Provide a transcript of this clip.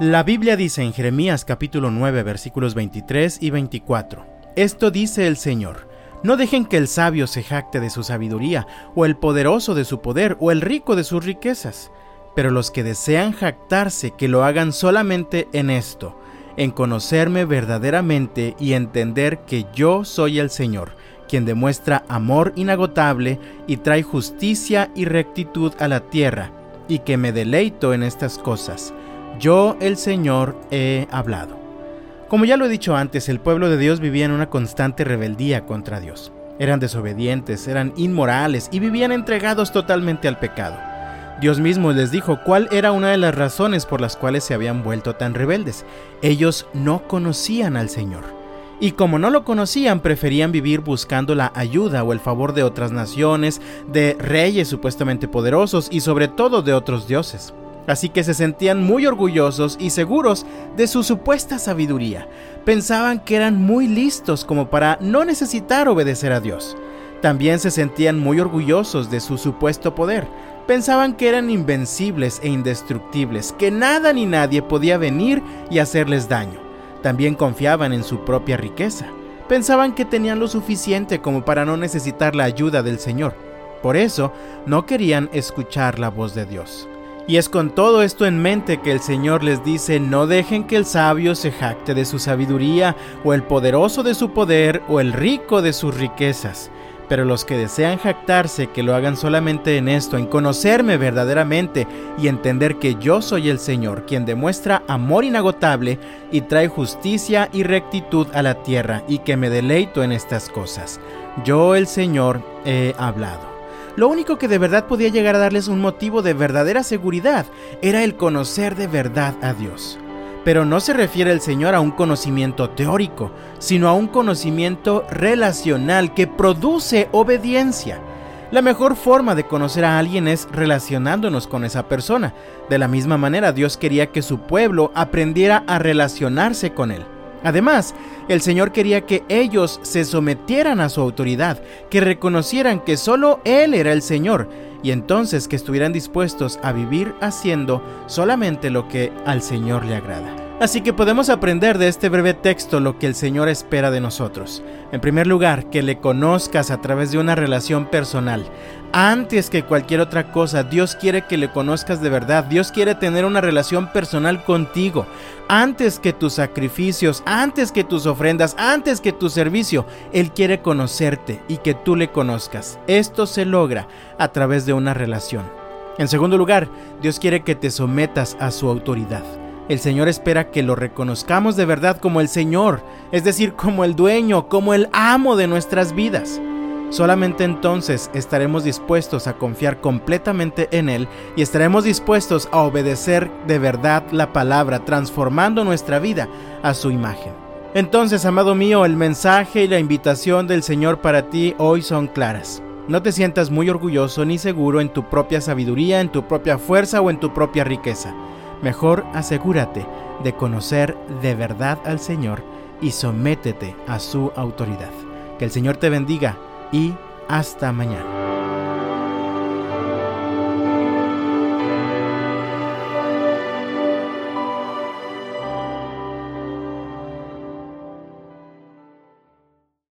La Biblia dice en Jeremías capítulo 9 versículos 23 y 24, Esto dice el Señor, no dejen que el sabio se jacte de su sabiduría, o el poderoso de su poder, o el rico de sus riquezas, pero los que desean jactarse que lo hagan solamente en esto, en conocerme verdaderamente y entender que yo soy el Señor, quien demuestra amor inagotable y trae justicia y rectitud a la tierra, y que me deleito en estas cosas. Yo, el Señor, he hablado. Como ya lo he dicho antes, el pueblo de Dios vivía en una constante rebeldía contra Dios. Eran desobedientes, eran inmorales y vivían entregados totalmente al pecado. Dios mismo les dijo cuál era una de las razones por las cuales se habían vuelto tan rebeldes. Ellos no conocían al Señor. Y como no lo conocían, preferían vivir buscando la ayuda o el favor de otras naciones, de reyes supuestamente poderosos y sobre todo de otros dioses. Así que se sentían muy orgullosos y seguros de su supuesta sabiduría. Pensaban que eran muy listos como para no necesitar obedecer a Dios. También se sentían muy orgullosos de su supuesto poder. Pensaban que eran invencibles e indestructibles, que nada ni nadie podía venir y hacerles daño. También confiaban en su propia riqueza. Pensaban que tenían lo suficiente como para no necesitar la ayuda del Señor. Por eso no querían escuchar la voz de Dios. Y es con todo esto en mente que el Señor les dice, no dejen que el sabio se jacte de su sabiduría, o el poderoso de su poder, o el rico de sus riquezas. Pero los que desean jactarse, que lo hagan solamente en esto, en conocerme verdaderamente y entender que yo soy el Señor, quien demuestra amor inagotable y trae justicia y rectitud a la tierra, y que me deleito en estas cosas. Yo el Señor he hablado. Lo único que de verdad podía llegar a darles un motivo de verdadera seguridad era el conocer de verdad a Dios. Pero no se refiere el Señor a un conocimiento teórico, sino a un conocimiento relacional que produce obediencia. La mejor forma de conocer a alguien es relacionándonos con esa persona. De la misma manera, Dios quería que su pueblo aprendiera a relacionarse con Él. Además, el Señor quería que ellos se sometieran a su autoridad, que reconocieran que solo Él era el Señor, y entonces que estuvieran dispuestos a vivir haciendo solamente lo que al Señor le agrada. Así que podemos aprender de este breve texto lo que el Señor espera de nosotros. En primer lugar, que le conozcas a través de una relación personal. Antes que cualquier otra cosa, Dios quiere que le conozcas de verdad. Dios quiere tener una relación personal contigo. Antes que tus sacrificios, antes que tus ofrendas, antes que tu servicio, Él quiere conocerte y que tú le conozcas. Esto se logra a través de una relación. En segundo lugar, Dios quiere que te sometas a su autoridad. El Señor espera que lo reconozcamos de verdad como el Señor, es decir, como el dueño, como el amo de nuestras vidas. Solamente entonces estaremos dispuestos a confiar completamente en Él y estaremos dispuestos a obedecer de verdad la palabra, transformando nuestra vida a su imagen. Entonces, amado mío, el mensaje y la invitación del Señor para ti hoy son claras. No te sientas muy orgulloso ni seguro en tu propia sabiduría, en tu propia fuerza o en tu propia riqueza. Mejor asegúrate de conocer de verdad al Señor y sométete a su autoridad. Que el Señor te bendiga y hasta mañana.